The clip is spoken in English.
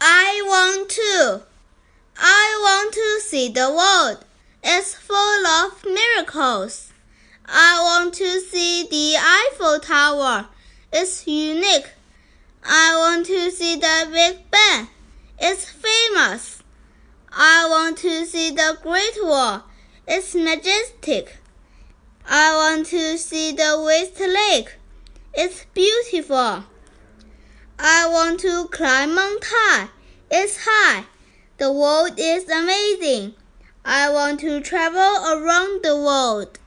I want to. I want to see the world. It's full of miracles. I want to see the Eiffel Tower. It's unique. I want to see the Big Ben. It's famous. I want to see the Great Wall. It's majestic. I want to see the West Lake. It's beautiful. I want to climb Mount Tai. It's high. The world is amazing. I want to travel around the world.